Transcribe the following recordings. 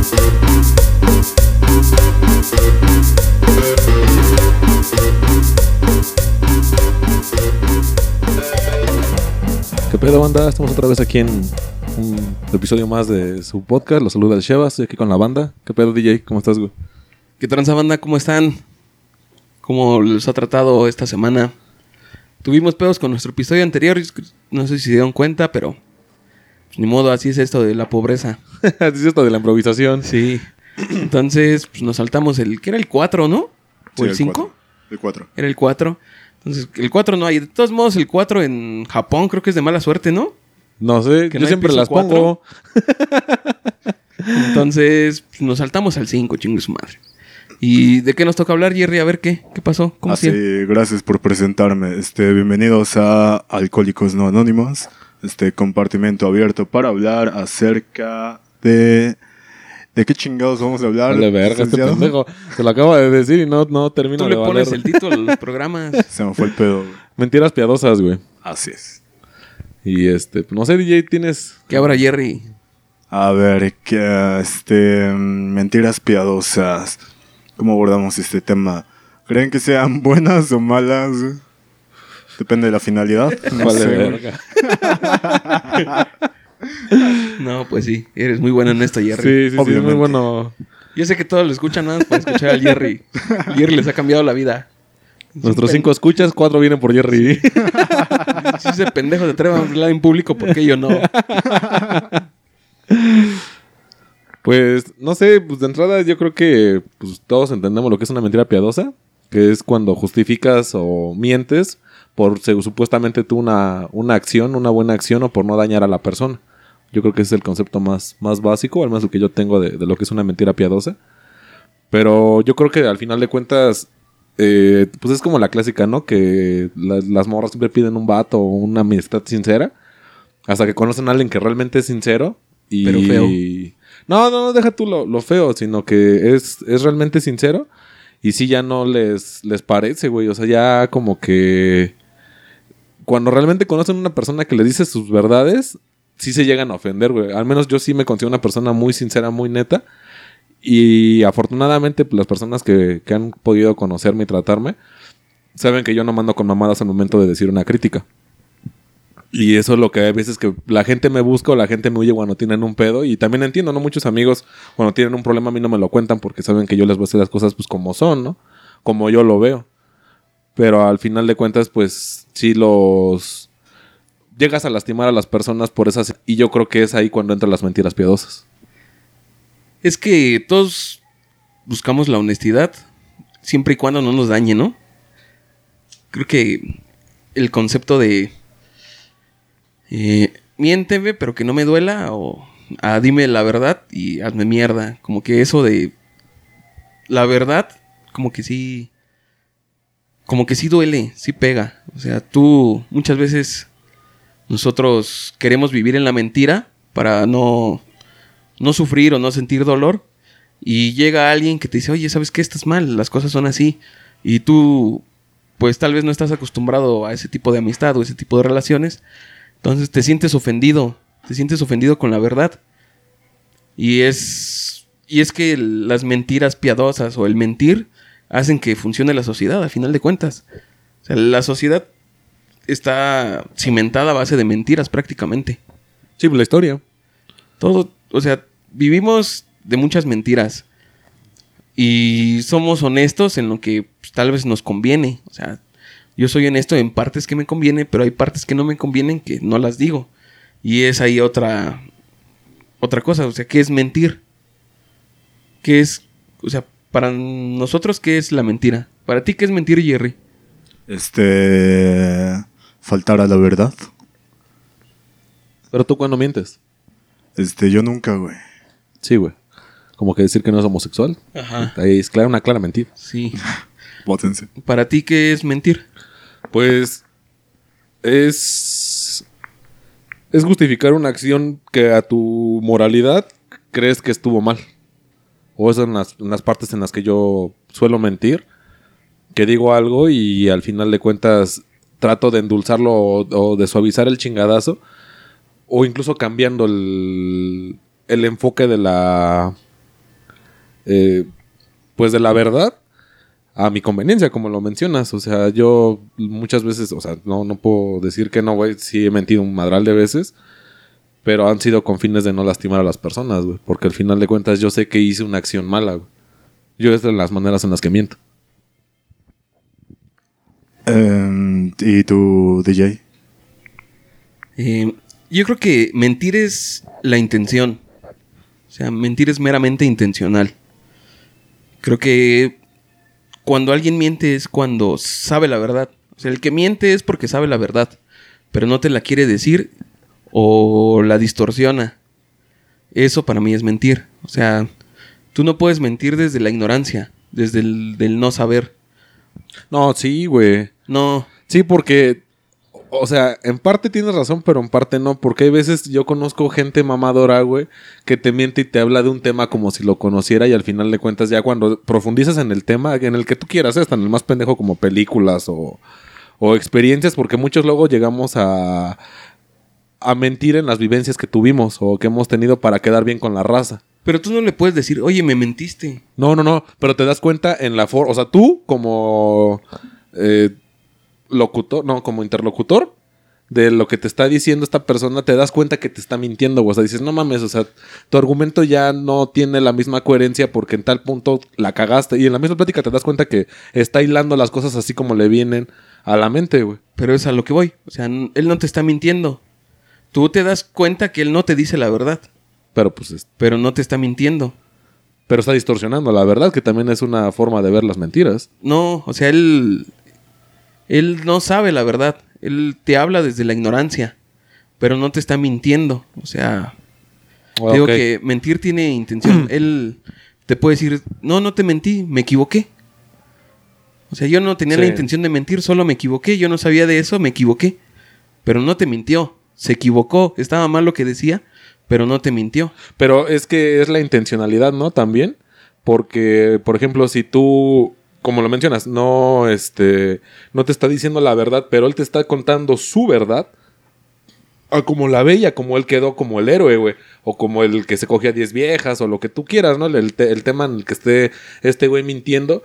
¿Qué pedo, banda? Estamos otra vez aquí en un episodio más de su podcast. Los saluda el Sheva, estoy aquí con la banda. ¿Qué pedo, DJ? ¿Cómo estás, güey? ¿Qué tranza banda? ¿Cómo están? ¿Cómo les ha tratado esta semana? Tuvimos pedos con nuestro episodio anterior, no sé si se dieron cuenta, pero ni modo, así es esto de la pobreza. Así es esto de la improvisación. Sí. Entonces, pues nos saltamos el, ¿qué era el 4, no? ¿O Sí, el el 5? cuatro. El 4. Era el 4. Entonces, el 4 no hay. De todos modos, el 4 en Japón creo que es de mala suerte, ¿no? No sé, ¿Que yo no siempre las cuatro? pongo. Entonces, pues, nos saltamos al 5, chingue su madre. ¿Y de qué nos toca hablar, Jerry? A ver qué, qué pasó. ¿Cómo se gracias por presentarme. Este, bienvenidos a Alcohólicos No Anónimos, este compartimento abierto para hablar acerca de... ¿De qué chingados vamos a hablar? Dale verga, este pendejo. Se lo acabo de decir y no, no termina Tú de le pones el título a los programas. Se me fue el pedo. güey. Mentiras piadosas, güey. Así es. Y este, no sé, DJ, tienes... ¿Qué habrá, Jerry? A ver, que, este, mentiras piadosas. ¿Cómo abordamos este tema? ¿Creen que sean buenas o malas? Depende de la finalidad. No Vale, sé, güey. verga. No, pues sí, eres muy bueno en esto, Jerry. Sí, sí, sí, muy Obviamente. bueno. Yo sé que todos lo escuchan nada más para escuchar al Jerry. Jerry les ha cambiado la vida. Nuestros cinco escuchas, cuatro vienen por Jerry. Si ese pendejo se atreve a hablar en público, ¿por qué yo no? Pues, no sé, pues de entrada yo creo que pues, todos entendemos lo que es una mentira piadosa, que es cuando justificas o mientes por supuestamente tú una, una acción, una buena acción o por no dañar a la persona. Yo creo que ese es el concepto más, más básico, al menos el que yo tengo de, de lo que es una mentira piadosa. Pero yo creo que al final de cuentas, eh, pues es como la clásica, ¿no? Que las, las morras siempre piden un vato o una amistad sincera. Hasta que conocen a alguien que realmente es sincero. Y... Pero feo. No, no, no, deja tú lo, lo feo, sino que es, es realmente sincero. Y sí ya no les, les parece, güey. O sea, ya como que... Cuando realmente conocen a una persona que le dice sus verdades, sí se llegan a ofender, güey. Al menos yo sí me considero una persona muy sincera, muy neta. Y afortunadamente, pues, las personas que, que han podido conocerme y tratarme, saben que yo no mando con mamadas al momento de decir una crítica. Y eso es lo que hay veces que la gente me busca o la gente me huye cuando tienen un pedo. Y también entiendo, ¿no? Muchos amigos cuando tienen un problema a mí no me lo cuentan porque saben que yo les voy a hacer las cosas pues como son, ¿no? Como yo lo veo. Pero al final de cuentas, pues sí los... Llegas a lastimar a las personas por esas... Y yo creo que es ahí cuando entran las mentiras piadosas. Es que todos buscamos la honestidad siempre y cuando no nos dañe, ¿no? Creo que el concepto de eh, miénteme pero que no me duela o ah, dime la verdad y hazme mierda. Como que eso de la verdad, como que sí, como que sí duele, sí pega. O sea, tú muchas veces nosotros queremos vivir en la mentira para no no sufrir o no sentir dolor. Y llega alguien que te dice, oye, ¿sabes qué? Estás mal, las cosas son así. Y tú, pues tal vez no estás acostumbrado a ese tipo de amistad o ese tipo de relaciones. Entonces te sientes ofendido, te sientes ofendido con la verdad. Y es, y es que las mentiras piadosas o el mentir hacen que funcione la sociedad, a final de cuentas. O sea, la sociedad está cimentada a base de mentiras prácticamente. Sí, pues la historia. Todo, o sea, vivimos de muchas mentiras. Y somos honestos en lo que pues, tal vez nos conviene. O sea, yo soy honesto en partes que me conviene, pero hay partes que no me convienen que no las digo. Y es ahí otra otra cosa, o sea, ¿qué es mentir? ¿Qué es, o sea, para nosotros qué es la mentira? Para ti qué es mentir, Jerry? Este... Faltar a la verdad. Pero tú cuando mientes. Este, yo nunca, güey. Sí, güey. Como que decir que no es homosexual. Ajá. Ahí es clara, una clara mentira. Sí. Bótense. Para ti qué es mentir? Pues es es justificar una acción que a tu moralidad crees que estuvo mal. O es en las, las partes en las que yo suelo mentir, que digo algo y al final de cuentas trato de endulzarlo o, o de suavizar el chingadazo, o incluso cambiando el, el enfoque de la eh, pues de la verdad a mi conveniencia, como lo mencionas. O sea, yo muchas veces, o sea, no, no puedo decir que no, güey, sí he mentido un madral de veces, pero han sido con fines de no lastimar a las personas, güey, porque al final de cuentas yo sé que hice una acción mala, güey. Yo es de las maneras en las que miento. Em, ¿Y tu DJ? Eh, yo creo que mentir es la intención. O sea, mentir es meramente intencional. Creo que cuando alguien miente es cuando sabe la verdad. O sea, el que miente es porque sabe la verdad, pero no te la quiere decir o la distorsiona. Eso para mí es mentir. O sea, tú no puedes mentir desde la ignorancia, desde el del no saber. No, sí, güey. No, Sí, porque, o sea, en parte tienes razón, pero en parte no, porque hay veces yo conozco gente mamadora, güey, que te miente y te habla de un tema como si lo conociera y al final de cuentas ya cuando profundizas en el tema, en el que tú quieras, ¿eh? hasta en el más pendejo como películas o, o experiencias, porque muchos luego llegamos a, a mentir en las vivencias que tuvimos o que hemos tenido para quedar bien con la raza. pero tú no le puedes decir, oye, me mentiste. No, no, no, pero te das cuenta en la forma, o sea, tú como eh, locutor, no, como interlocutor de lo que te está diciendo esta persona, te das cuenta que te está mintiendo, o sea, dices, no mames, o sea, tu argumento ya no tiene la misma coherencia porque en tal punto la cagaste y en la misma plática te das cuenta que está hilando las cosas así como le vienen a la mente, güey. Pero es a lo que voy. O sea, él no te está mintiendo. Tú te das cuenta que él no te dice la verdad, Pero pues, es- pero no te está mintiendo. pero está distorsionando la verdad, que también es una forma de ver las mentiras. No, o sea, él. Él no sabe la verdad. Él te habla desde la ignorancia, pero no te está mintiendo. O sea, Ah, digo ok. que mentir tiene intención. él te puede decir, no, no te mentí, me equivoqué. O sea, yo no tenía la Sí. intención de mentir, solo me equivoqué. Yo no sabía de eso, me equivoqué. Pero no te mintió. Se equivocó. Estaba mal lo que decía, pero no te mintió. Pero es que es la intencionalidad, ¿no? También. Porque, por ejemplo, si tú, como lo mencionas, no, este, no te está diciendo la verdad, pero él te está contando su verdad. A como la bella, como él quedó como el héroe, güey. O como el que se cogía 10 viejas, o lo que tú quieras, ¿no? El, el tema en el que esté este güey mintiendo.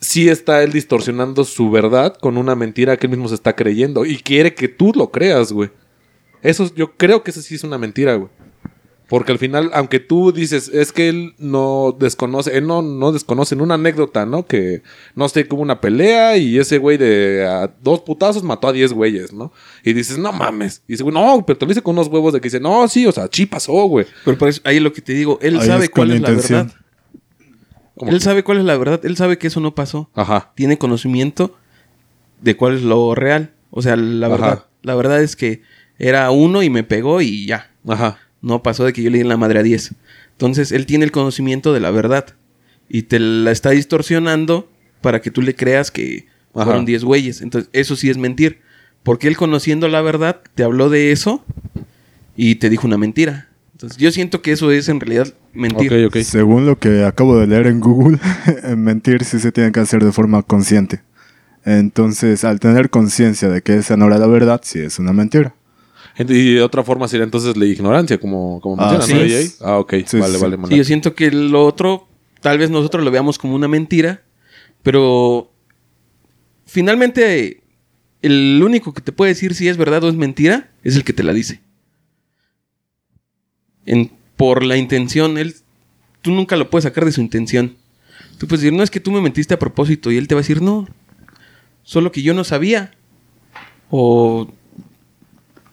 Sí está él distorsionando su verdad con una mentira que él mismo se está creyendo. Y quiere que tú lo creas, güey. Eso, yo creo que eso sí es una mentira, güey. Porque al final, aunque tú dices, es que él no desconoce, él no, no desconoce en una anécdota, ¿no? Que, no sé, que hubo una pelea y ese güey de a dos putazos mató a diez güeyes, ¿no? Y dices, no mames. Y dice, güey, no, pero te lo dice con unos huevos de que dice, no, sí, o sea, sí pasó, güey. Pero por eso, ahí es lo que te digo, él Ahí sabe es cuál la es la verdad. Él que- sabe cuál es la verdad, él sabe que eso no pasó. Ajá. Tiene conocimiento de cuál es lo real. O sea, la Ajá. verdad. La verdad es que era uno y me pegó y ya. Ajá. No pasó de que yo le di en la madre a 10. Entonces, él tiene el conocimiento de la verdad. Y te la está distorsionando para que tú le creas que Ajá. fueron 10 güeyes. Entonces, eso sí es mentir. Porque él conociendo la verdad, te habló de eso y te dijo una mentira. Entonces, yo siento que eso es en realidad mentir. Ok, ok. Según lo que acabo de leer en Google, mentir sí se tiene que hacer de forma consciente. Entonces, al tener conciencia de que esa no era la verdad, sí es una mentira. Y de otra forma sería entonces la ignorancia, como, como Ah, mencionas, sí. ¿no? Ah, ok. Sí, vale, sí. vale, Sí, mala. yo siento que lo otro, tal vez nosotros lo veamos como una mentira, pero finalmente el único que te puede decir si es verdad o es mentira es el que te la dice. En- por la intención, él, tú nunca lo puedes sacar de su intención. Tú puedes decir, no es que tú me mentiste a propósito y él te va a decir, no, solo que yo no sabía. O,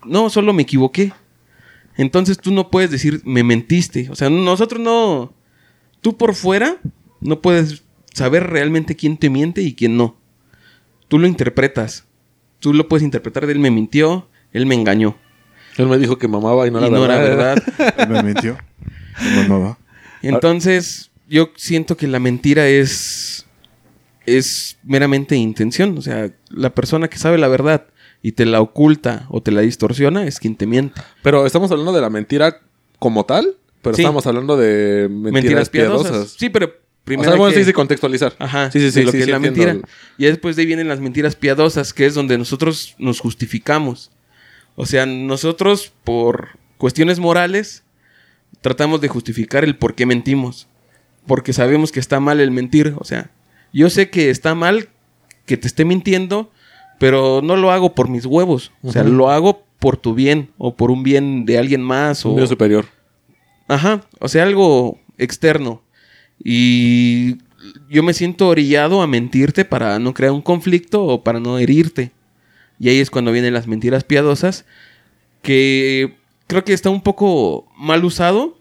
no, solo me equivoqué. Entonces tú no puedes decir, me mentiste. O sea, nosotros no. Tú por fuera no puedes saber realmente quién te miente y quién no. Tú lo interpretas. Tú lo puedes interpretar de él me mintió, él me engañó. Él me dijo que mamaba y no y era no verdad. era verdad. Él me mintió. ¿Cómo no va? Entonces, yo siento que la mentira es. es meramente intención. O sea, la persona que sabe la verdad y te la oculta o te la distorsiona es quien te miente. Pero estamos hablando de la mentira como tal, pero Sí. estamos hablando de mentiras, piadosas. Sí, pero O primero. sea, hay bueno, que- sí, sí, contextualizar. Ajá, Sí, sí, sí. de lo sí, que sí, es la mentira. Y después de ahí vienen las mentiras piadosas, que es donde nosotros nos justificamos. O sea, nosotros por cuestiones morales tratamos de justificar el por qué mentimos. porque sabemos que está mal el mentir. O sea, yo sé que está mal que te esté mintiendo, pero no lo hago por mis huevos. O sea, lo hago por tu bien o por un bien de alguien más. O... Un Dios superior. Ajá, o sea, algo externo. Y yo me siento orillado a mentirte para no crear un conflicto o para no herirte. Y ahí es cuando vienen las mentiras piadosas, que creo que está un poco mal usado,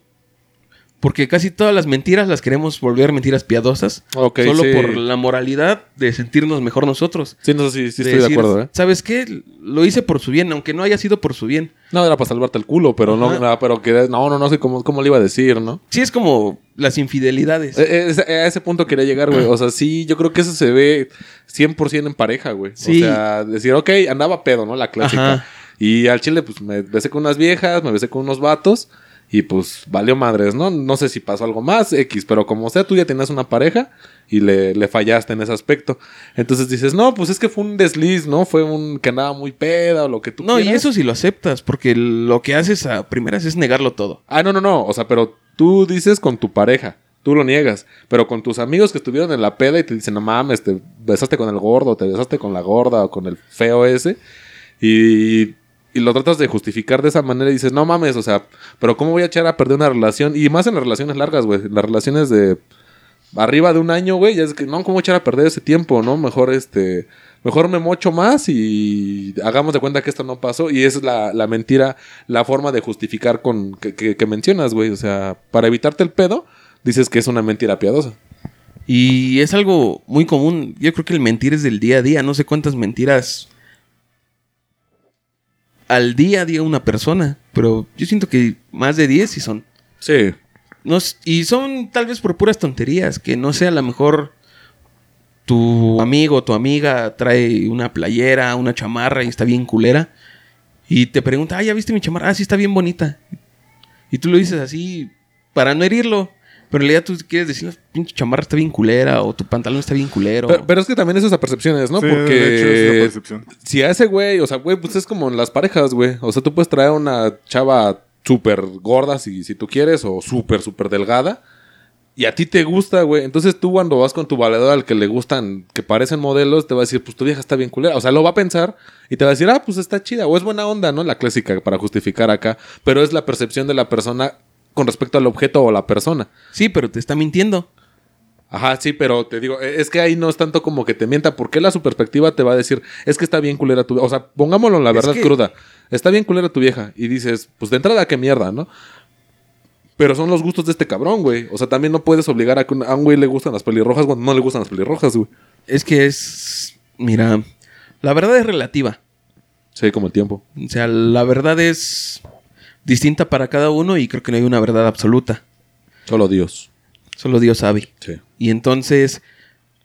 porque casi todas las mentiras las queremos volver mentiras piadosas, Ok, solo sí. por la moralidad de sentirnos mejor nosotros. Sí, no sé si sí, De estoy de acuerdo, ¿eh? ¿Sabes qué? Lo hice por su bien, aunque no haya sido por su bien. No, era para salvarte el culo, pero no, Ajá. no, pero que no, no, no sé cómo, cómo le iba a decir, ¿no? Sí, es como las infidelidades. Eh, eh, ese- a ese punto quería llegar, güey. O sea, sí, yo creo que eso se ve 100% en pareja, güey. Sí. O sea, decir, ok, andaba pedo, ¿no? La clásica. Ajá. Y al chile, pues me besé con unas viejas, me besé con unos vatos. Y pues valió madres, ¿no? No sé si pasó algo más, X, pero como sea, tú ya tenías una pareja y le, le fallaste en ese aspecto. Entonces dices, no, pues es que fue un desliz, ¿no? Fue un que andaba muy peda o lo que tú No, y eso sí lo aceptas, porque lo que haces a primeras es negarlo todo. Ah, no, no, no. O sea, pero tú dices con tu pareja. Tú lo niegas. Pero con tus amigos que estuvieron en la peda y te dicen, no mames, te besaste con el gordo, te besaste con la gorda o con el feo ese. Y, y lo tratas de justificar de esa manera y dices, no mames, o sea, pero ¿cómo voy a echar a perder una relación? Y más en las relaciones largas, güey. Las relaciones de arriba de un año, güey. Ya es que, no, ¿cómo echar a perder ese tiempo, no? Mejor este. Mejor me mocho más y hagamos de cuenta que esto no pasó. Y esa es la, la mentira, la forma de justificar con que, que- que mencionas, güey. O sea, para evitarte el pedo, dices que es una mentira piadosa. Y es algo muy común. Yo creo que el mentir es del día a día. No sé cuántas mentiras al día diga una persona. Pero yo siento que más de 10 sí son. Sí. No y son tal vez por puras tonterías. Que no sea a lo mejor tu amigo o tu amiga trae una playera, una chamarra y está bien culera. Y te pregunta, ah, ¿ya viste mi chamarra? Ah, sí, está bien bonita. Y tú lo dices así para no herirlo. Pero en realidad tú quieres decir, pinche chamarra está bien culera o tu pantalón está bien culero. Pero, pero es que también es a percepciones, ¿no? Sí, Porque de hecho, es la percepción. si a ese güey, o sea, güey, pues es como en las parejas, güey. O sea, tú puedes traer una chava súper gorda si, si tú quieres, o súper, súper delgada. Y a ti te gusta, güey. Entonces tú cuando vas con tu valedor al que le gustan, que parecen modelos, te va a decir, pues tu vieja está bien culera. O sea, lo va a pensar y te va a decir, ah, pues está chida. O es buena onda, ¿no? La clásica para justificar acá. Pero es la percepción de la persona con respecto al objeto o la persona. Sí, pero te está mintiendo. Ajá, sí, pero te digo, e- es que ahí no es tanto como que te mienta, porque la su perspectiva te va a decir, es que está bien culera tu O sea, pongámoslo en la Es verdad que- cruda. Está bien culera tu vieja. Y dices, pues de entrada, qué mierda, ¿no? Pero son los gustos de este cabrón, güey. O sea, también no puedes obligar a que a un güey le gustan las pelirrojas cuando no le gustan las pelirrojas, güey. Es que es. Mira, la verdad es relativa. Sí, como el tiempo. O sea, la verdad es distinta para cada uno y creo que no hay una verdad absoluta. Solo Dios. Solo Dios sabe. Sí. Y entonces,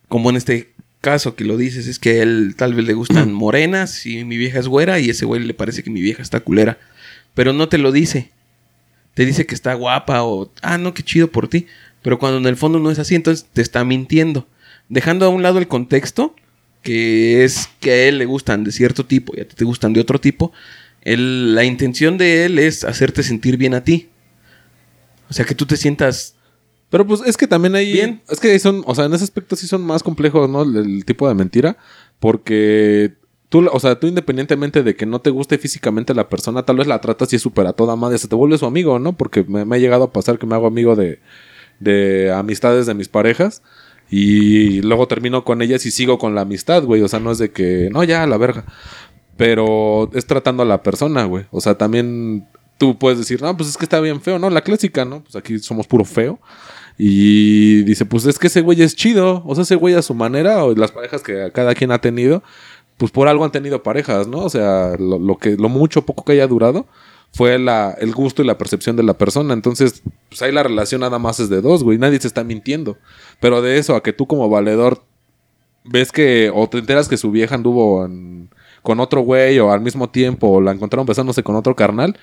como en este caso que lo dices, es que a él tal vez le gustan morenas y mi vieja es güera y ese güey le parece que mi vieja está culera. Pero no te lo dice. Te dice que está guapa o, ah, no, qué chido por ti. Pero cuando en el fondo no es así, entonces te está mintiendo. Dejando a un lado el contexto, que es que a él le gustan de cierto tipo y a ti te gustan de otro tipo. Él- la intención de él es hacerte sentir bien a ti. O sea, que tú te sientas Pero pues es que también hay. Bien. Es que son, o sea, en ese aspecto sí son más complejos, ¿no? El, el tipo de mentira. Porque tú, o sea, tú independientemente de que no te guste físicamente la persona, tal vez la tratas y es súper a toda madre. Se te vuelve su amigo, ¿no? Porque me, me ha llegado a pasar que me hago amigo de, de amistades de mis parejas. Y luego termino con ellas y sigo con la amistad, güey. O sea, no es de que, no, ya, la verga. Pero es tratando a la persona, güey. O sea, también tú puedes decir, no, pues es que está bien feo, ¿no? La clásica, ¿no? Pues aquí somos puro feo. Y dice, pues es que ese güey es chido. O sea, ese güey a su manera, o las parejas que cada quien ha tenido, pues por algo han tenido parejas, ¿no? O sea, lo, que, lo mucho poco que haya durado fue la, el gusto y la percepción de la persona. Entonces, pues ahí la relación nada más es de dos, güey. Nadie se está mintiendo. Pero de eso a que tú como valedor ves que, o te enteras que su vieja anduvo en- con otro güey, o al mismo tiempo, o la encontraron besándose con otro carnal,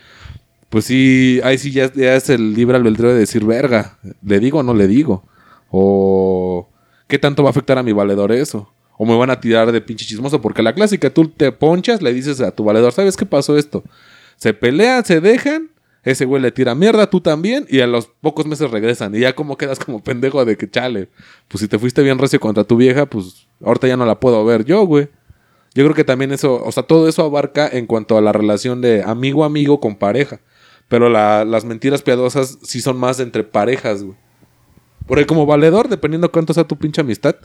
pues sí, ahí sí ya, ya es el libre albedrío de decir, verga, ¿le digo o no le digo? O ¿qué tanto va a afectar a mi valedor eso? O me van a tirar de pinche chismoso, porque la clásica, tú te ponchas, le dices a tu valedor, ¿sabes qué pasó esto? Se pelean, se dejan, ese güey le tira mierda, tú también, y a los pocos meses regresan. Y ya como quedas como pendejo de que chale. Pues si te fuiste bien recio contra tu vieja, pues ahorita ya no la puedo ver yo, güey. Yo creo que también eso, o sea, todo eso abarca en cuanto a la relación de amigo-amigo con pareja. Pero la- las mentiras piadosas sí son más entre parejas, güey. Porque como valedor, dependiendo cuánto sea tu pinche amistad,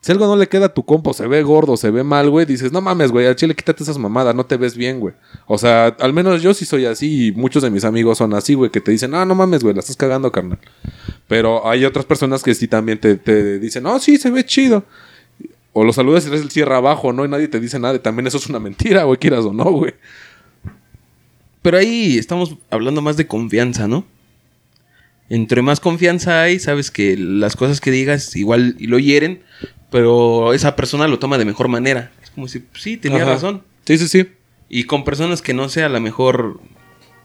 si algo no le queda a tu compo, se ve gordo, se ve mal, güey, dices, no mames, güey, al chile quítate esas mamadas, no te ves bien, güey. O sea, al menos yo sí soy así y muchos de mis amigos son así, güey, que te dicen, ah, no mames, güey, la estás cagando, carnal. Pero hay otras personas que sí también te, te dicen, no, sí, se ve chido. O lo saludas y traes el cierre abajo, ¿no? Y nadie te dice nada. Y también eso es una mentira, güey, quieras o no, güey. Pero ahí estamos hablando más de confianza, ¿no? Entre más confianza hay, sabes que las cosas que digas igual y lo hieren, pero esa persona lo toma de mejor manera. Es como si, sí, tenía Ajá. razón. Sí, sí, sí. Y con personas que no sé, a lo mejor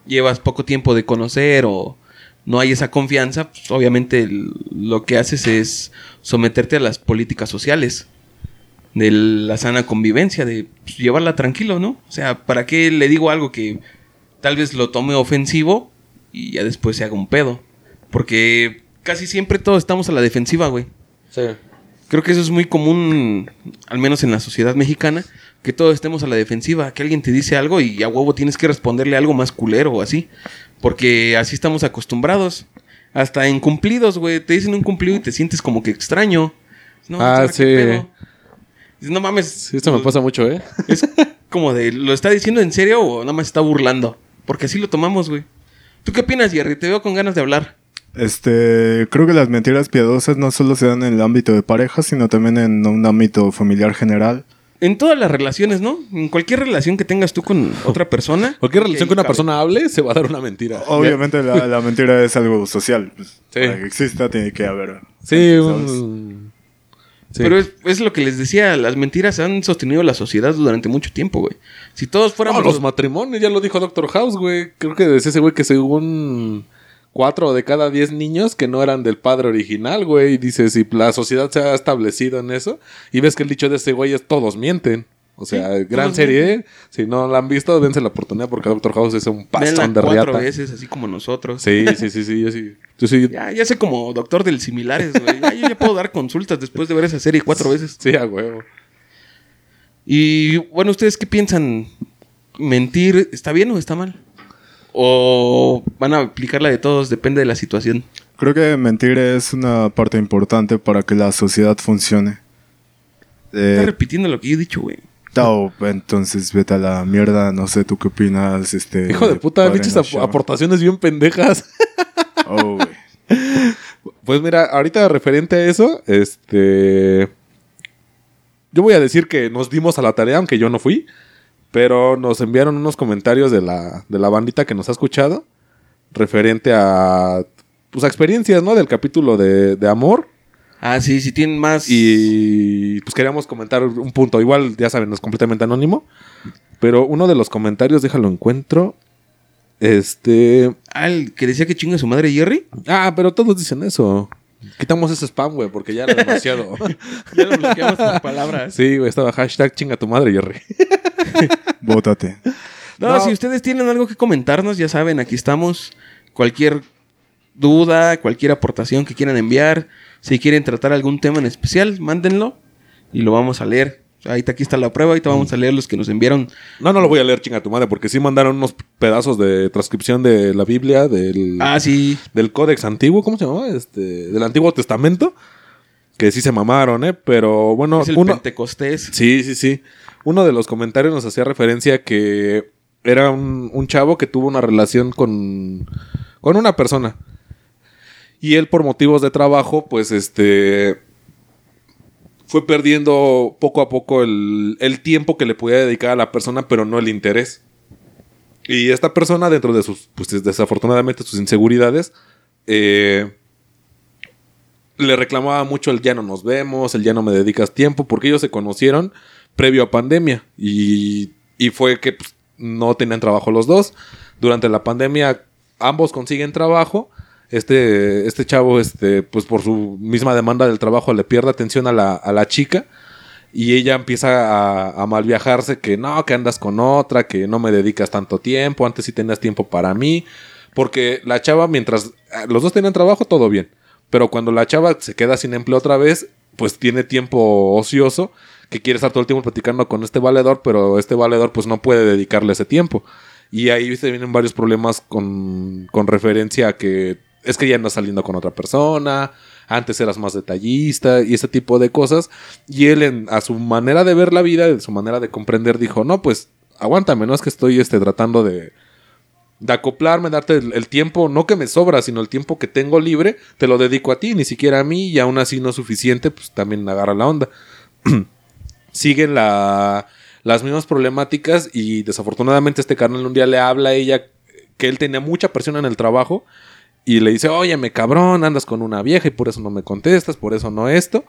llevas poco tiempo de conocer o no hay esa confianza, pues obviamente lo que haces es someterte a las políticas sociales de la sana convivencia, de pues, llevarla tranquilo, ¿no? O sea, ¿para qué le digo algo que tal vez lo tome ofensivo y ya después se haga un pedo? Porque casi siempre todos estamos a la defensiva, güey. Sí. Creo que eso es muy común, al menos en la sociedad mexicana, que todos estemos a la defensiva, que alguien te dice algo y a huevo tienes que responderle algo más culero o así, porque así estamos acostumbrados. Hasta en cumplidos, güey, te dicen un cumplido y te sientes como que extraño. No, Ah, ¿ahora qué sí. pedo? Dices, No mames. Sí, esto me pasa mucho, ¿eh? Es como de, ¿lo está diciendo en serio o nada más está burlando? Porque así lo tomamos, güey. ¿Tú qué opinas, Jerry? Te veo con ganas de hablar. Este, creo que las mentiras piadosas no solo se dan en el ámbito de pareja, sino también en un ámbito familiar general. En todas las relaciones, ¿no? En cualquier relación que tengas tú con otra persona. Cualquier relación que una cabe. persona hable, se va a dar una mentira. Obviamente la, la mentira es algo social. pues, Sí. Para que exista tiene que haber. Sí, un... sí. Pero es, es lo que les decía, las mentiras han sostenido la sociedad durante mucho tiempo, güey. Si todos No, fuéramos... los matrimonios, ya lo dijo Doctor House, güey. Creo que decía ese güey que según cuatro de cada diez niños que no eran del padre original, güey. Y dice, si la sociedad se ha establecido en eso, y ves que el dicho de ese güey es todos mienten. O sea, Sí, gran serie. ¿eh? Si no la han visto, dense la oportunidad porque Doctor House es un pastón de cuatro riata. veces, así como nosotros. Sí, sí, sí, sí, yo sí. Yo sí, Ya, ya sé como doctor del similares, güey. Ya, yo ya puedo dar consultas después de ver esa serie cuatro veces. sí, a huevo. Y bueno, ¿ustedes qué piensan? ¿Mentir está bien o está mal? ¿O van a aplicar la de todos? Depende de la situación. Creo que mentir es una parte importante para que la sociedad funcione. Está Eh, repitiendo lo que yo he dicho, güey. Tao, entonces vete a la mierda. No sé, ¿tú qué opinas? Este, Hijo de puta, no ap- aportaciones bien pendejas. Oh, güey. Pues mira, ahorita referente a eso, este. Yo voy a decir que nos dimos a la tarea, aunque yo no fui. Pero nos enviaron unos comentarios de la, de la bandita que nos ha escuchado. Referente a. Pues a experiencias, ¿no? Del capítulo de, de amor. Ah, sí, si tienen más... Y pues queríamos comentar un punto. Igual, ya saben, es completamente anónimo. Pero uno de los comentarios, déjalo encuentro. Este. Ah, el que decía que chinga su madre Jerry. Ah, pero todos dicen eso. Quitamos ese spam, güey, porque ya era demasiado. Ya lo bloqueamos por palabras. sí, güey, estaba hashtag chinga tu madre, Jerry. Bótate. No, No. si ustedes tienen algo que comentarnos, ya saben, aquí estamos. Cualquier duda, cualquier aportación que quieran enviar, si quieren tratar algún tema en especial, mándenlo y lo vamos a leer. Ahí está, aquí está la prueba, ahorita vamos a leer los que nos enviaron. No, no lo voy a leer, chinga tu madre, porque sí mandaron unos pedazos de transcripción de la Biblia, del, Ah, sí. del Códex Antiguo, ¿cómo se llamaba? Este, del Antiguo Testamento. Que sí se mamaron, ¿eh? Pero bueno, Es el uno. Pentecostés. Sí, sí, sí. Uno de los comentarios nos hacía referencia que era un, un chavo que tuvo una relación con, con una persona. Y él, por motivos de trabajo, pues este. Fue perdiendo poco a poco el, el tiempo que le podía dedicar a la persona, pero no el interés. Y esta persona, dentro de sus, pues desafortunadamente, sus inseguridades, eh, le reclamaba mucho el ya no nos vemos, el ya no me dedicas tiempo, porque ellos se conocieron previo a pandemia y, y fue que pues, no tenían trabajo los dos. Durante la pandemia ambos consiguen trabajo. Este, este chavo, este, pues por su misma demanda del trabajo le pierde atención a la, a la chica y ella empieza a, a mal viajarse que no, que andas con otra, que no me dedicas tanto tiempo, antes sí tenías tiempo para mí. Porque la chava, mientras ah, los dos tienen trabajo, todo bien. Pero cuando la chava se queda sin empleo otra vez, pues tiene tiempo ocioso, que quiere estar todo el tiempo platicando con este valedor, pero este valedor pues no puede dedicarle ese tiempo. Y ahí se vienen varios problemas con, con referencia a que es que ya andas saliendo con otra persona, antes eras más detallista y ese tipo de cosas. Y él, a su manera de ver la vida, a su manera de comprender, dijo, no, pues aguántame, no es que estoy este, tratando de, de acoplarme, darte el, tiempo, no que me sobra, sino el tiempo que tengo libre, te lo dedico a ti, ni siquiera a mí, y aún así no es suficiente, pues también agarra la onda. Siguen la, las mismas problemáticas y desafortunadamente este carnal un día le habla a ella que él tenía mucha presión en el trabajo y le dice, óyeme cabrón, andas con una vieja y por eso no me contestas, por eso no esto.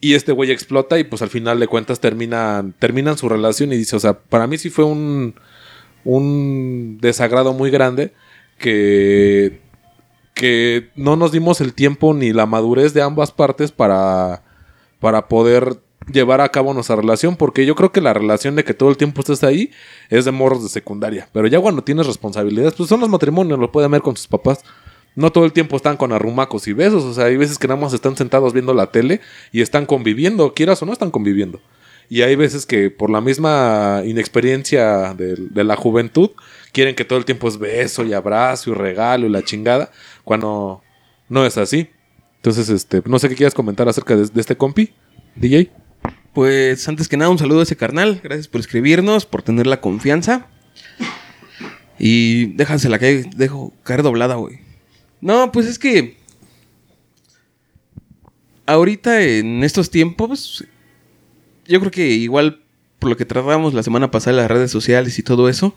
Y este güey explota y pues al final de cuentas terminan, terminan su relación y dice, o sea, para mí sí fue un, un desagrado muy grande que, que no nos dimos el tiempo ni la madurez de ambas partes para, para poder llevar a cabo nuestra relación, porque yo creo que la relación de que todo el tiempo estés ahí es de morros de secundaria, pero ya cuando tienes responsabilidades, pues son los matrimonios, lo pueden ver con sus papás. No todo el tiempo están con arrumacos y besos, o sea, hay veces que nada más están sentados viendo la tele y están conviviendo, quieras o no están conviviendo. Y hay veces que por la misma inexperiencia de, la juventud quieren que todo el tiempo es beso y abrazo y regalo y la chingada, cuando no es así. Entonces, este, no sé qué quieras comentar acerca de este compi, DJ. Pues antes que nada, un saludo a ese carnal. Gracias por escribirnos, por tener la confianza. Y déjasela que dejo caer doblada, güey. No, pues es que. Ahorita en estos tiempos. Yo creo que igual por lo que tratamos la semana pasada en las redes sociales y todo eso.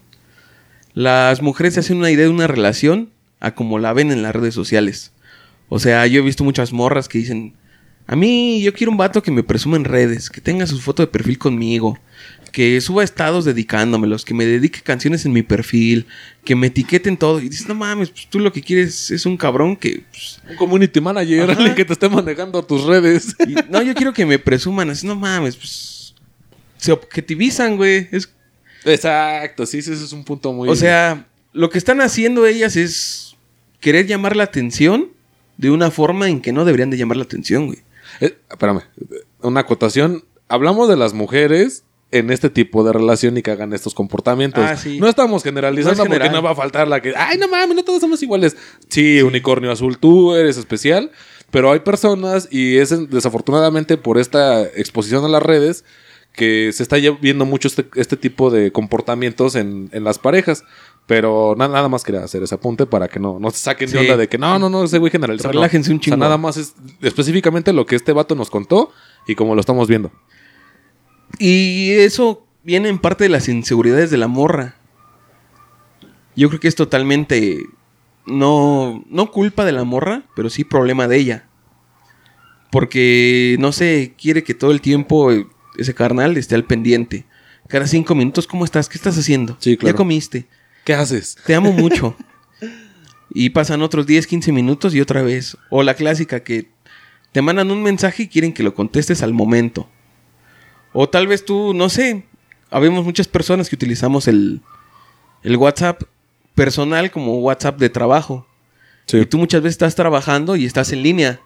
Las mujeres se hacen una idea de una relación a como la ven en las redes sociales. O sea, yo he visto muchas morras que dicen. A mí, yo quiero un vato que me presuma en redes, que tenga su foto de perfil conmigo, que suba estados dedicándomelos, que me dedique canciones en mi perfil, que me etiqueten todo. Y dices, no mames, pues tú lo que quieres es un cabrón que. pues, Un community manager alguien que te esté manejando tus redes. y- no, yo quiero que me presuman así, no mames, pues. Se objetivizan, güey. Es, Exacto, sí, sí, ese es un punto muy... o sea, lo que están haciendo ellas es querer llamar la atención de una forma en que no deberían de llamar la atención, güey. Eh, espérame, una acotación. Hablamos de las mujeres en este tipo de relación y que hagan estos comportamientos. Ah, sí. No estamos generalizando No es porque no va a faltar la que, ay, no mames, no todos somos iguales. Sí, unicornio azul, tú eres especial, pero hay personas y es en- desafortunadamente por esta exposición a las redes que se está viendo mucho este, este tipo de comportamientos en, en las parejas. Pero na- nada más quería hacer ese apunte para que no, no se saquen de onda de que no, no, no, ese güey generalizó. no. Relájense un O sea, chingo. nada más es específicamente lo que este vato nos contó y como lo estamos viendo. Y eso viene en parte de las inseguridades de la morra. Yo creo que es totalmente no no culpa de la morra, pero sí problema de ella. Porque no sé, quiere que todo el tiempo ese carnal esté al pendiente. Cada cinco minutos, ¿cómo estás? ¿Qué estás haciendo? Sí, claro. ¿Ya comiste? ¿Qué haces? Te amo mucho. y pasan otros 10, 15 minutos y otra vez. O la clásica que te mandan un mensaje y quieren que lo contestes al momento. O tal vez tú, no sé, habemos muchas personas que utilizamos el, el WhatsApp personal como WhatsApp de trabajo. Y tú muchas veces estás trabajando y estás en línea,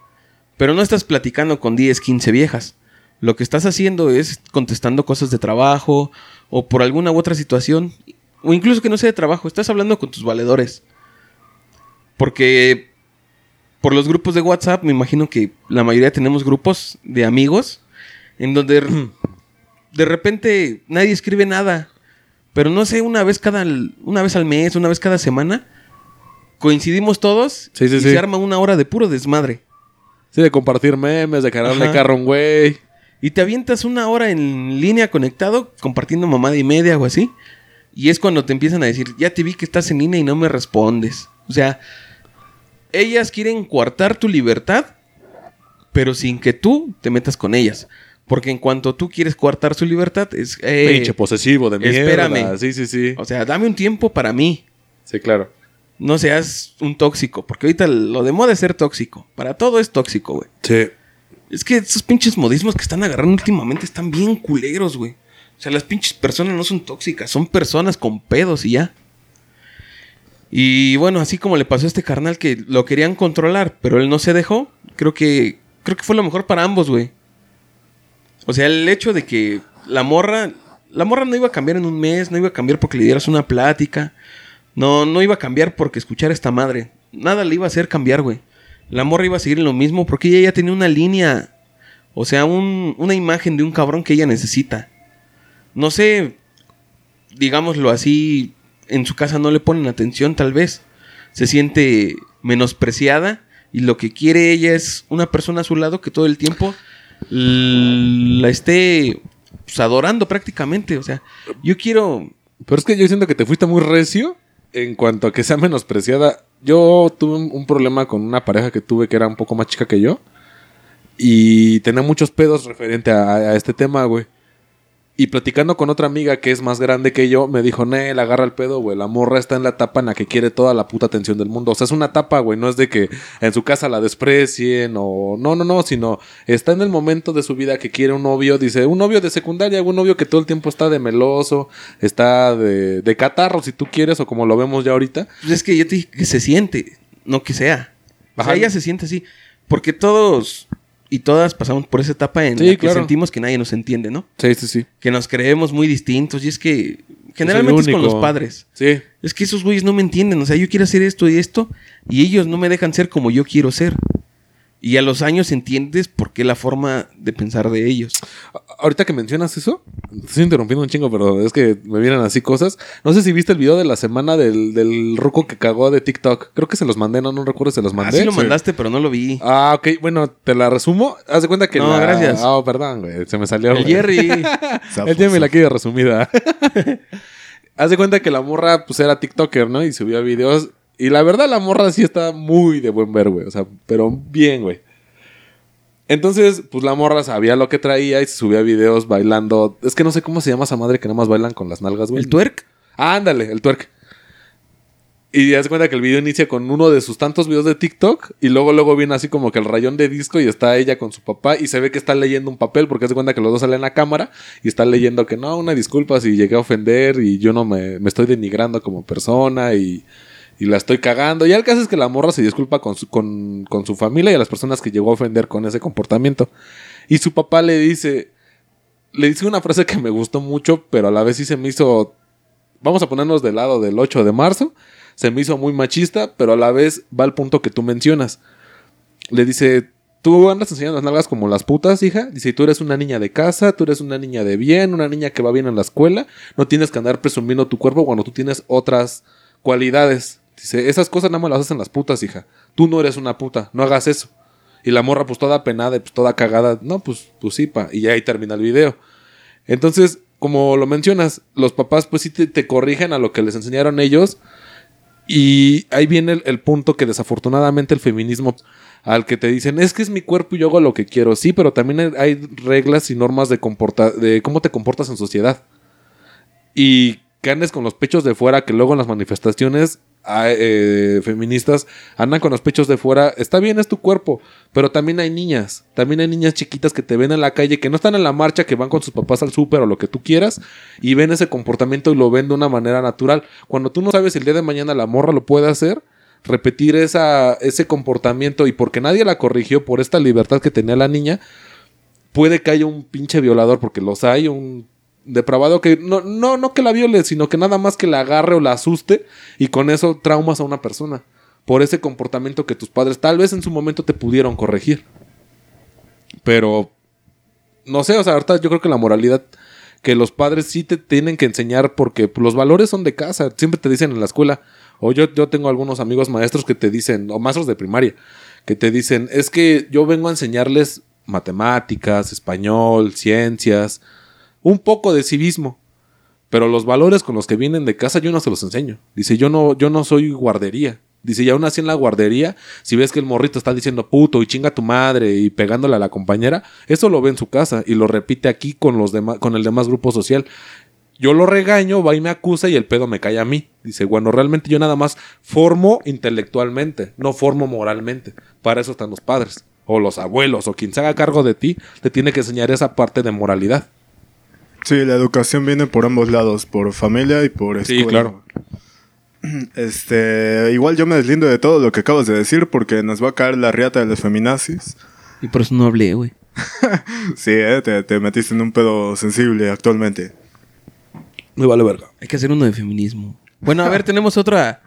pero no estás platicando con 10, 15 viejas. Lo que estás haciendo es contestando cosas de trabajo o por alguna u otra situación, o incluso que no sea de trabajo, estás hablando con tus valedores. Porque por los grupos de WhatsApp, me imagino que la mayoría tenemos grupos de amigos en donde de repente nadie escribe nada, pero no sé, una vez cada una vez al mes, una vez cada semana coincidimos todos Sí, sí, y sí. se arma una hora de puro desmadre. Sí, de compartir memes, de cargarle carro a un güey. Y te avientas una hora en línea conectado, compartiendo mamada y media o así. Y es cuando te empiezan a decir, ya te vi que estás en línea y no me respondes. O sea, ellas quieren coartar tu libertad, pero sin que tú te metas con ellas. Porque en cuanto tú quieres coartar su libertad, es... eh, Pinche posesivo de mierda. espérame. Sí, sí, sí. o sea, dame un tiempo para mí. Sí, claro. No seas un tóxico. Porque ahorita lo de moda es ser tóxico. Para todo es tóxico, güey. Sí. Es que esos pinches modismos que están agarrando últimamente están bien culeros, güey. O sea, las pinches personas no son tóxicas, son personas con pedos y ya. Y bueno, así como le pasó a este carnal que lo querían controlar, pero él no se dejó, creo que creo que fue lo mejor para ambos, güey. O sea, el hecho de que la morra la morra no iba a cambiar en un mes, no iba a cambiar porque le dieras una plática. No, no iba a cambiar porque escuchara esta madre. Nada le iba a hacer cambiar, güey. La morra iba a seguir en lo mismo porque ella ya tenía una línea. O sea, un- una imagen de un cabrón que ella necesita. No sé, digámoslo así, en su casa no le ponen atención tal vez. Se siente menospreciada y lo que quiere ella es una persona a su lado que todo el tiempo la esté pues, adorando prácticamente. O sea, yo quiero... Pero es que yo siento que te fuiste muy recio en cuanto a que sea menospreciada. Yo tuve un, un problema con una pareja que tuve que era un poco más chica que yo. Y tenía muchos pedos referente a, a este tema, güey. Y platicando con otra amiga que es más grande que yo, me dijo, Nel, agarra el pedo, güey. La morra está en la etapa en la que quiere toda la puta atención del mundo. O sea, es una etapa, güey. No es de que en su casa la desprecien o... No, no, no. Sino está en el momento de su vida que quiere un novio. Dice, un novio de secundaria, un novio que todo el tiempo está de meloso, está de, de catarro, si tú quieres, o como lo vemos ya ahorita. Pues es que yo te dije que se siente, no que sea. O sea, ella se siente así. Porque todos y todas pasamos por esa etapa en Sí, la que sentimos que nadie nos entiende, ¿no? Sí, sí, sí. Que nos creemos muy distintos. Y es que generalmente es, con único. los padres. Sí. Es que esos güeyes no me entienden. O sea, yo quiero hacer esto y esto. Y ellos no me dejan ser como yo quiero ser. Y a los años entiendes por qué la forma de pensar de ellos. Ahorita que mencionas eso, te estoy interrumpiendo un chingo, pero es que me vienen así cosas. No sé si viste el video de la semana del, del ruco que cagó de TikTok. Creo que se los mandé, no, no recuerdo si se los mandé. Así lo Sí. mandaste, pero no lo vi. Ah, ok. Bueno, te la resumo. Haz de cuenta que No, la- gracias. Ah, perdón, güey. Se me salió. El güey. Jerry. El Jerry la zafo. quiero resumida. Haz de cuenta que la morra, pues, era TikToker, ¿no? Y subía videos. Y la verdad, la morra sí está muy de buen ver, güey. O sea, pero bien, güey. Entonces, pues la morra sabía lo que traía y se subía videos bailando. Es que no sé cómo se llama esa madre que nada más bailan con las nalgas, güey. ¿El twerk? Ah, ándale, el twerk. Y haz de cuenta que el video inicia con uno de sus tantos videos de TikTok y luego luego viene así como que el rayón de disco y está ella con su papá y se ve que está leyendo un papel porque haz de cuenta que los dos salen a cámara y está leyendo que no, una disculpa si llegué a ofender y yo no me, me estoy denigrando como persona y, y la estoy cagando. Y el caso es que la morra se disculpa con su, con, con su familia y a las personas que llegó a ofender con ese comportamiento. Y su papá le dice, le dice una frase que me gustó mucho, pero a la vez sí se me hizo vamos a ponernos del lado del 8 de marzo. Se me hizo muy machista, pero a la vez va al punto que tú mencionas. Le dice, tú andas enseñando las nalgas como las putas, hija. Dice, tú eres una niña de casa, tú eres una niña de bien, una niña que va bien en la escuela. No tienes que andar presumiendo tu cuerpo cuando tú tienes otras cualidades. Dice, esas cosas nada más las hacen las putas, hija. Tú no eres una puta, no hagas eso. Y la morra, pues toda penada, y, pues toda cagada. No, pues, pues sí, pa. Y ya ahí termina el video. Entonces, como lo mencionas, los papás pues sí te, te corrigen a lo que les enseñaron ellos. Y ahí viene el, punto que desafortunadamente el feminismo al que te dicen, es que es mi cuerpo y yo hago lo que quiero. Sí, pero también hay, reglas y normas de, comporta de cómo te comportas en sociedad. Y que andes con los pechos de fuera, que luego en las manifestaciones eh, feministas andan con los pechos de fuera. Está bien, es tu cuerpo, pero también hay niñas. También hay niñas chiquitas que te ven en la calle, que no están en la marcha, que van con sus papás al súper o lo que tú quieras, y ven ese comportamiento y lo ven de una manera natural. Cuando tú no sabes si el día de mañana la morra lo puede hacer, repetir esa, ese comportamiento y porque nadie la corrigió por esta libertad que tenía la niña, puede que haya un pinche violador, porque los hay, un depravado que no, no, no que la viole, sino que nada más que la agarre o la asuste y con eso traumas a una persona. Por ese comportamiento que tus padres tal vez en su momento te pudieron corregir. Pero, no sé, o sea, ahorita yo creo que la moralidad que los padres sí te tienen que enseñar porque los valores son de casa. Siempre te dicen en la escuela, o yo, yo tengo algunos amigos maestros que te dicen, o maestros de primaria, que te dicen, es que yo vengo a enseñarles matemáticas, español, ciencias, un poco de civismo. Pero los valores con los que vienen de casa yo no se los enseño. Dice, yo no, yo no soy guardería. Dice, y aún así en la guardería, si ves que el morrito está diciendo puto y chinga a tu madre y pegándole a la compañera, eso lo ve en su casa y lo repite aquí con los demás, con el demás grupo social. Yo lo regaño, va y me acusa y el pedo me cae a mí. Dice, bueno, realmente yo nada más formo intelectualmente, no formo moralmente. Para eso están los padres, o los abuelos, o quien se haga cargo de ti, te tiene que enseñar esa parte de moralidad. Sí, la educación viene por ambos lados, por familia y por Sí, escuela. claro. Este, igual yo me deslindo de todo lo que acabas de decir porque nos va a caer la riata de los feminazis. Y por eso no hablé, güey. Sí, eh, te, te metiste en un pedo sensible actualmente. Me vale verga. Hay que hacer uno de feminismo. Bueno, a ver, tenemos otra...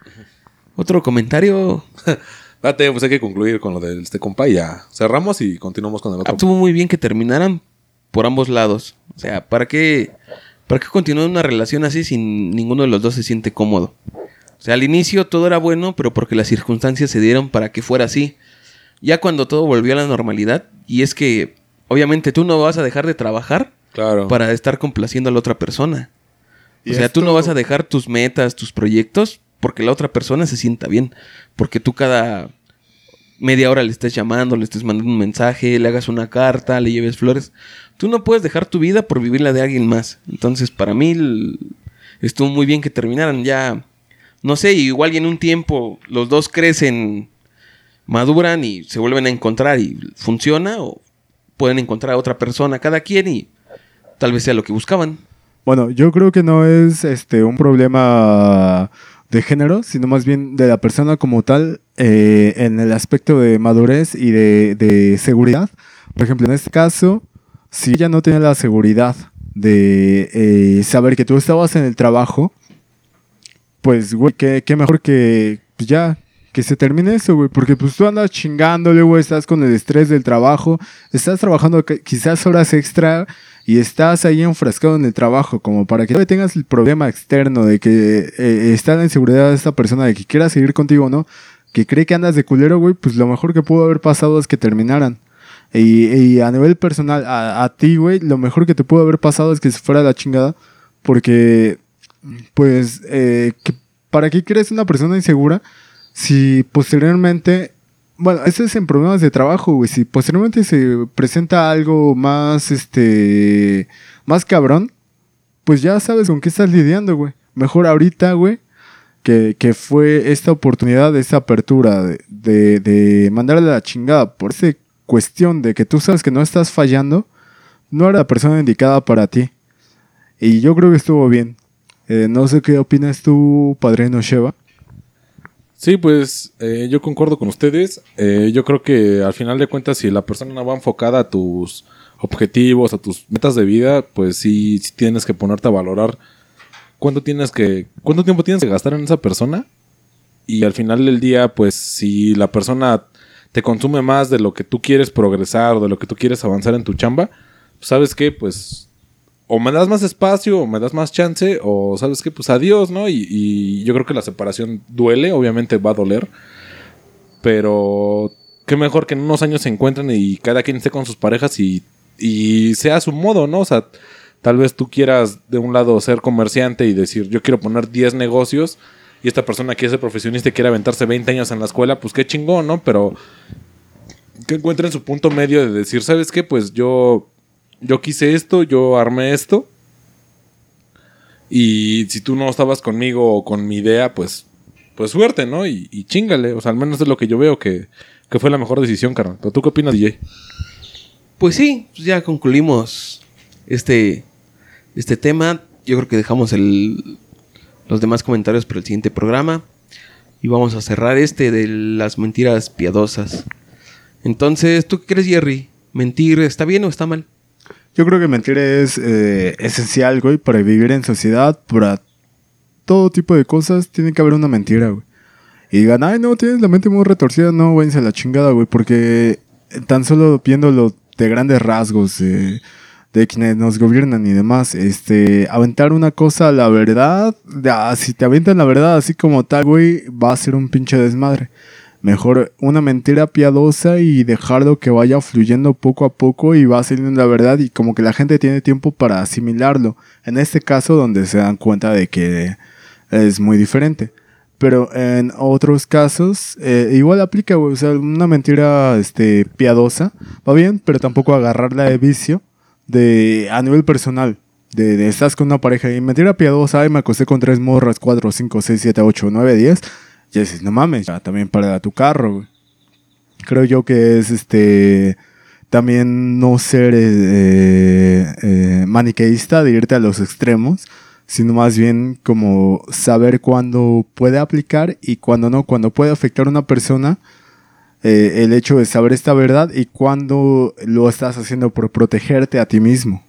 Otro comentario. Espérate, pues hay que concluir con lo de este compa y ya cerramos y continuamos con el Ah, otro. Estuvo muy bien que terminaran por ambos lados. O sea, ¿para qué, ¿para qué continuar una relación así si ninguno de los dos se siente cómodo? O sea, al inicio todo era bueno, pero porque las circunstancias se dieron para que fuera así. Ya cuando todo volvió a la normalidad, y es que obviamente tú no vas a dejar de trabajar Claro. para estar complaciendo a la otra persona. O sea, tú no vas a dejar tus metas, tus proyectos, porque la otra persona se sienta bien. Porque tú cada media hora le estés llamando, le estés mandando un mensaje, le hagas una carta, le lleves flores. Tú no puedes dejar tu vida por vivir la de alguien más. Entonces, para mí, estuvo muy bien que terminaran. Ya, no sé, igual y en un tiempo los dos crecen, maduran y se vuelven a encontrar y funciona, o pueden encontrar a otra persona, cada quien, y tal vez sea lo que buscaban. Bueno, yo creo que no es este un problema de género, sino más bien de la persona como tal eh, en el aspecto de madurez y de, de seguridad. Por ejemplo, en este caso, si ella no tiene la seguridad de eh, saber que tú estabas en el trabajo, pues, güey, qué, mejor que pues ya, que se termine eso, güey, porque pues tú andas chingándole, güey, estás con el estrés del trabajo, estás trabajando qui- quizás horas extra y estás ahí enfrascado en el trabajo, como para que no tengas el problema externo de que eh, está la inseguridad de esta persona, de que quiera seguir contigo o no, que cree que andas de culero, güey, pues lo mejor que pudo haber pasado es que terminaran. Y, a nivel personal, a, a ti, güey, lo mejor que te pudo haber pasado es que se fuera la chingada, porque, pues, eh, ¿para qué crees una persona insegura si posteriormente, bueno, eso es en problemas de trabajo, güey, si posteriormente se presenta algo más, este, más cabrón, pues ya sabes con qué estás lidiando, güey. Mejor ahorita, güey, que, que fue esta oportunidad, esta apertura de, de, de mandarle la chingada por esa cuestión de que tú sabes que no estás fallando, no era la persona indicada para ti. Y yo creo que estuvo bien. Eh, no sé qué opinas tú, padrino Sheva. Sí, pues eh, yo concuerdo con ustedes. Eh, yo creo que al final de cuentas, si la persona no va enfocada a tus objetivos, a tus metas de vida, pues sí, sí tienes que ponerte a valorar cuánto tienes que, cuánto tiempo tienes que gastar en esa persona. Y al final del día, pues si la persona te consume más de lo que tú quieres progresar o de lo que tú quieres avanzar en tu chamba, sabes qué, pues o me das más espacio o me das más chance o sabes qué, pues adiós, ¿no? Y, y yo creo que la separación duele, obviamente va a doler, pero qué mejor que en unos años se encuentren y cada quien esté con sus parejas y, y sea a su modo, ¿no? O sea, tal vez tú quieras de un lado ser comerciante y decir, yo quiero poner 10 negocios y esta persona quiere ser profesionista y quiere aventarse 20 años en la escuela, pues qué chingón, ¿no? Pero que encuentren su punto medio de decir, ¿sabes qué? Pues yo, yo quise esto, yo armé esto. Y si tú no estabas conmigo o con mi idea, pues, pues suerte, ¿no? Y, chingale. O sea, al menos es lo que yo veo que, que fue la mejor decisión, carnal. ¿Pero tú qué opinas, DJ? Pues sí, pues ya concluimos este, este tema. Yo creo que dejamos el, los demás comentarios para el siguiente programa. Y vamos a cerrar este de las mentiras piadosas. Entonces, ¿tú qué crees, Jerry? ¿Mentir está bien o está mal? Yo creo que mentir es eh, esencial, güey, para vivir en sociedad, para todo tipo de cosas, tiene que haber una mentira, güey. Y digan, ay, no, tienes la mente muy retorcida, no, váyanse a la chingada, güey, porque tan solo viéndolo de grandes rasgos de, de quienes nos gobiernan y demás, este, aventar una cosa la verdad, ya, si te avientan la verdad así como tal, güey, va a ser un pinche desmadre. Mejor una mentira piadosa y dejarlo que vaya fluyendo poco a poco y va saliendo la verdad y como que la gente tiene tiempo para asimilarlo. En este caso donde se dan cuenta de que es muy diferente. Pero en otros casos eh, igual aplica, güey. O sea, una mentira este, piadosa va bien, pero tampoco agarrarla de vicio de, a nivel personal. De, estás con una pareja y mentira piadosa, ay, me acosté con tres morras, cuatro, cinco, seis, siete, ocho, nueve, diez. Ya dices, no mames, ya también para tu carro. Creo yo que es este también no ser eh, eh, maniqueísta de irte a los extremos, sino más bien como saber cuándo puede aplicar y cuándo no, cuándo puede afectar a una persona eh, el hecho de saber esta verdad y cuándo lo estás haciendo por protegerte a ti mismo.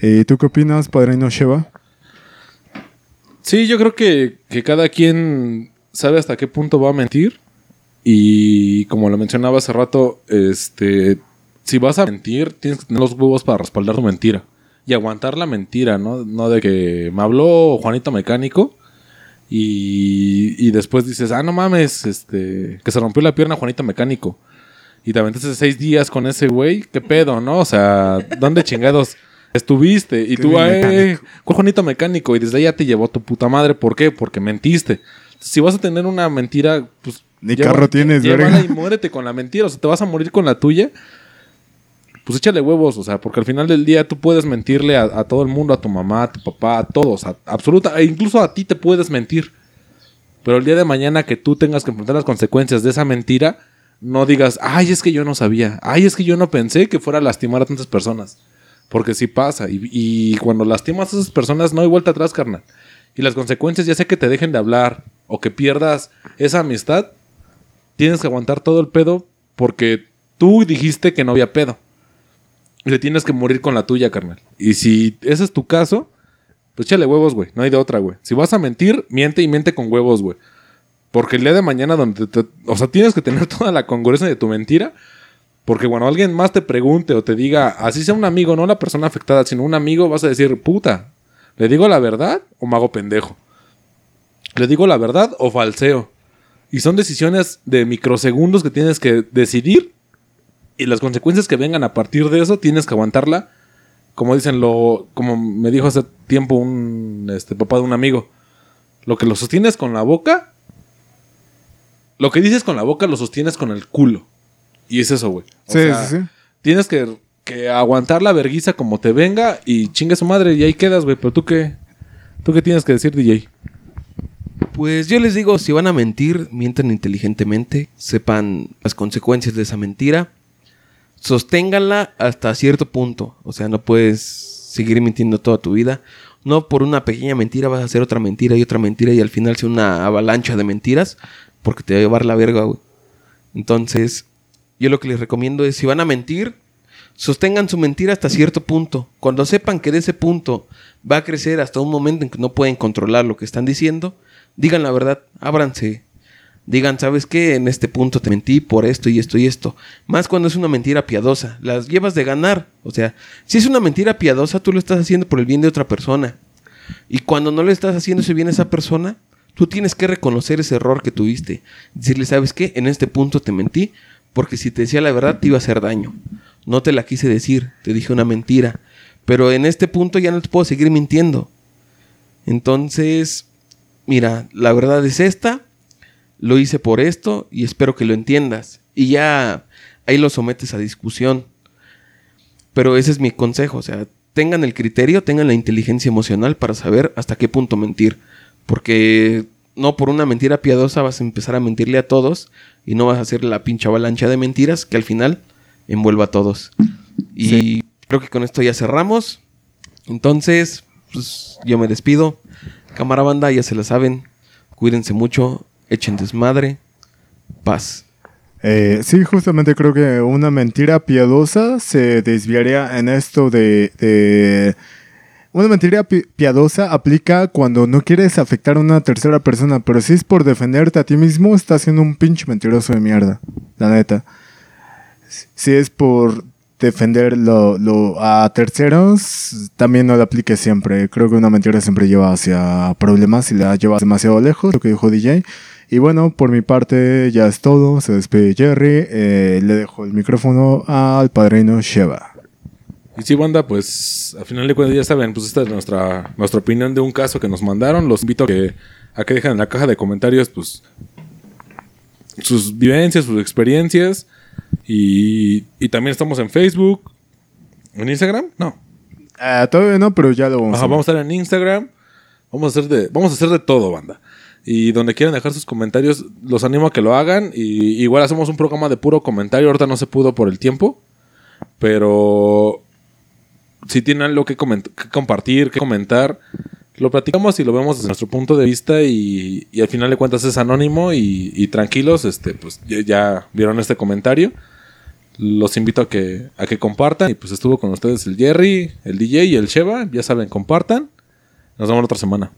Eh, ¿Tú qué opinas, Padrino Sheva? Sí, yo creo que, que cada quien sabe hasta qué punto va a mentir. Y como lo mencionaba hace rato, este, si vas a mentir, tienes que tener los huevos para respaldar tu mentira. Y aguantar la mentira, ¿no? No de que me habló Juanito Mecánico y, y después dices, ah, no mames, este, que se rompió la pierna Juanito Mecánico. Y te aventaste seis días con ese güey, ¿qué pedo, no? O sea, ¿dónde chingados estuviste? Y Qué tú, eh, mecánico. ¿cuál Juanito Mecánico? Y desde ahí ya te llevó tu puta madre. ¿Por qué? Porque mentiste. Si vas a tener una mentira, pues. Ni carro tienes, verga. y muérete con la mentira. O sea, te vas a morir con la tuya. Pues échale huevos, o sea, porque al final del día tú puedes mentirle a, todo el mundo, a tu mamá, a tu papá, a todos, a, absoluta, e incluso a ti te puedes mentir. Pero el día de mañana que tú tengas que enfrentar las consecuencias de esa mentira, no digas, ay, es que yo no sabía, ay, es que yo no pensé que fuera a lastimar a tantas personas. Porque sí pasa, y, y cuando lastimas a esas personas no hay vuelta atrás, carnal. Y las consecuencias, ya sea que te dejen de hablar o que pierdas esa amistad, tienes que aguantar todo el pedo porque tú dijiste que no había pedo. Te tienes que morir con la tuya, carnal. Y si ese es tu caso, pues échale huevos, güey. No hay de otra, güey. Si vas a mentir, miente y miente con huevos, güey. Porque el día de mañana, donde te, o sea, tienes que tener toda la congruencia de tu mentira. Porque cuando alguien más te pregunte o te diga, así sea un amigo, no la persona afectada, sino un amigo, vas a decir, puta, ¿le digo la verdad o me hago pendejo? ¿Le digo la verdad o falseo? Y son decisiones de microsegundos que tienes que decidir. Y las consecuencias que vengan a partir de eso tienes que aguantarla. Como dicen, lo, como me dijo hace tiempo un este, papá de un amigo. Lo que lo sostienes con la boca. Lo que dices con la boca lo sostienes con el culo. Y es eso, güey. O Sí, sea, sí, sí. Tienes que, que aguantar la verguiza como te venga y chingue su madre y ahí quedas, güey. Pero tú qué, tú qué tienes que decir, DJ. Pues yo les digo, si van a mentir, mientan inteligentemente, sepan las consecuencias de esa mentira, sosténganla hasta cierto punto. O sea, no puedes seguir mintiendo toda tu vida. No por una pequeña mentira vas a hacer otra mentira y otra mentira y al final sea una avalancha de mentiras porque te va a llevar la verga, güey. Entonces, yo lo que les recomiendo es, si van a mentir, sostengan su mentira hasta cierto punto. Cuando sepan que de ese punto va a crecer hasta un momento en que no pueden controlar lo que están diciendo, digan la verdad, ábranse. Digan, ¿sabes qué? En este punto te mentí por esto y esto y esto. Más cuando es una mentira piadosa. Las llevas de ganar. O sea, si es una mentira piadosa, tú lo estás haciendo por el bien de otra persona. Y cuando no le estás haciendo ese bien a esa persona, tú tienes que reconocer ese error que tuviste. Decirle, ¿sabes qué? En este punto te mentí porque si te decía la verdad te iba a hacer daño. No te la quise decir, te dije una mentira. Pero en este punto ya no te puedo seguir mintiendo. Entonces, mira, la verdad es esta. Lo hice por esto y espero que lo entiendas. Y ya ahí lo sometes a discusión. Pero ese es mi consejo. O sea, tengan el criterio, tengan la inteligencia emocional para saber hasta qué punto mentir. Porque no por una mentira piadosa vas a empezar a mentirle a todos y no vas a hacer la pinche avalancha de mentiras que al final envuelva a todos. Y creo que con esto ya cerramos. Entonces, pues yo me despido. Cámara banda, ya se la saben. Cuídense mucho, echen desmadre. Paz. Eh, sí, justamente creo que una mentira piadosa se desviaría en esto de... Una mentira pi- piadosa aplica cuando no quieres afectar a una tercera persona, pero si es por defenderte a ti mismo, estás siendo un pinche mentiroso de mierda, la neta. Si es por defender lo, lo- a terceros, también no lo aplique siempre. Creo que una mentira siempre lleva hacia problemas y la llevas demasiado lejos, lo que dijo DJ. Y bueno, por mi parte ya es todo. Se despide Jerry. Eh, le dejo el micrófono al padrino Sheva. Y sí, banda, pues al final de cuentas ya saben, pues esta es nuestra, nuestra opinión de un caso que nos mandaron. Los invito a que, a que dejen en la caja de comentarios, pues, sus vivencias, sus experiencias. Y, y también estamos en Facebook. ¿En Instagram? No. Ah, todavía no, pero ya lo vamos Ajá, a ver. vamos a estar en Instagram. Vamos a hacer de, vamos a hacer de todo, banda. Y donde quieran dejar sus comentarios, los animo a que lo hagan. Y igual hacemos un programa de puro comentario. Ahorita no se pudo por el tiempo. Pero si tienen algo que, coment- que compartir, que comentar, lo platicamos y lo vemos desde nuestro punto de vista y, y al final de cuentas es anónimo y, y tranquilos, este, pues ya, ya vieron este comentario. Los invito a que, a que compartan y pues estuvo con ustedes el Jerry, el DJ y el Sheva, ya saben, compartan. Nos vemos la otra semana.